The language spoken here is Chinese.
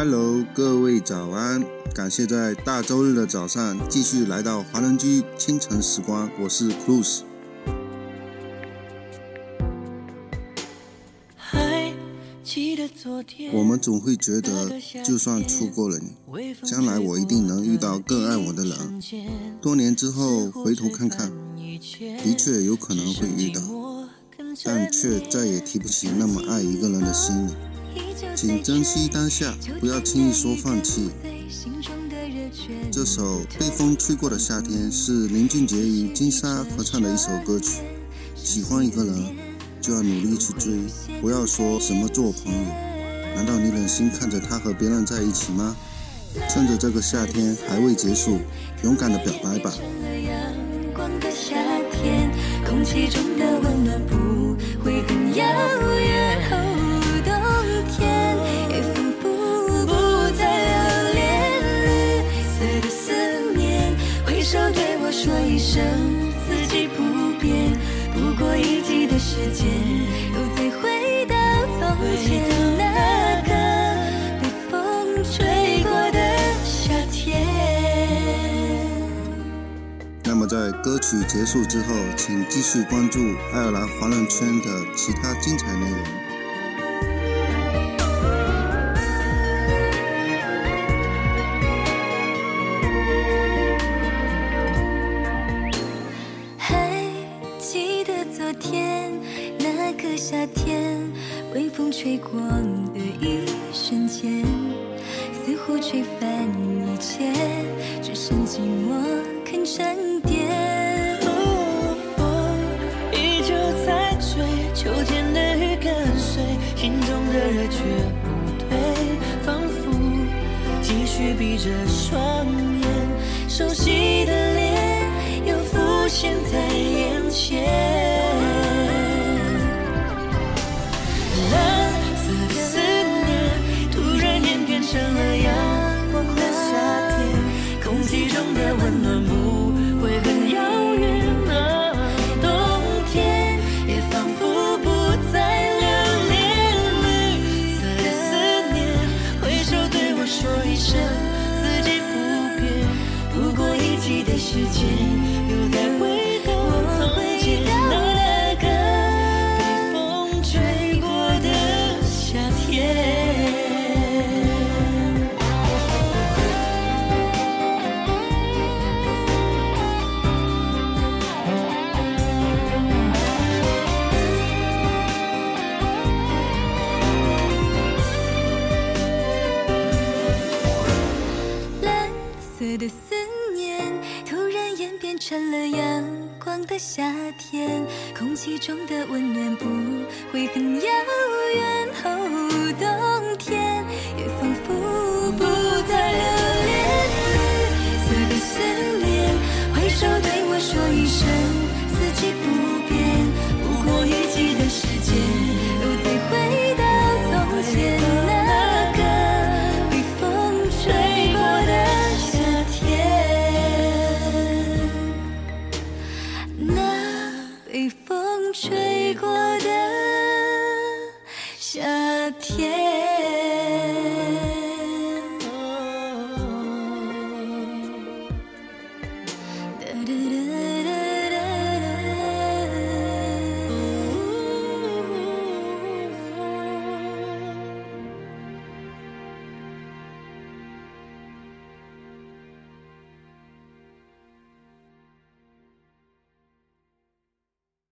Hello，各位早安！感谢在大周日的早上继续来到华人居清晨时光，我是 Cruz。我们总会觉得，就算错过了你，将来我一定能遇到更爱我的人。多年之后回头看看，的确有可能会遇到，但却再也提不起那么爱一个人的心了。请珍惜当下，不要轻易说放弃。这首《被风吹过的夏天》是林俊杰与金莎合唱的一首歌曲。喜欢一个人。就要努力去追，不要说什么做朋友。难道你忍心看着他和别人在一起吗？趁着这个夏天还未结束，勇敢的表白吧。空气中的温暖不会很遥远，歌曲结束之后，请继续关注爱尔兰华人圈的其他精彩内容。还记得昨天那个夏天，微风吹过的一瞬间，似乎吹翻一切，只剩寂寞肯沉淀。秋天的雨跟随，心中的热却不退，仿佛继续闭着双眼，熟悉的脸又浮现在眼前。成了阳光的夏天，空气中的温暖不会很遥远。哦，冬。被风吹过的夏天。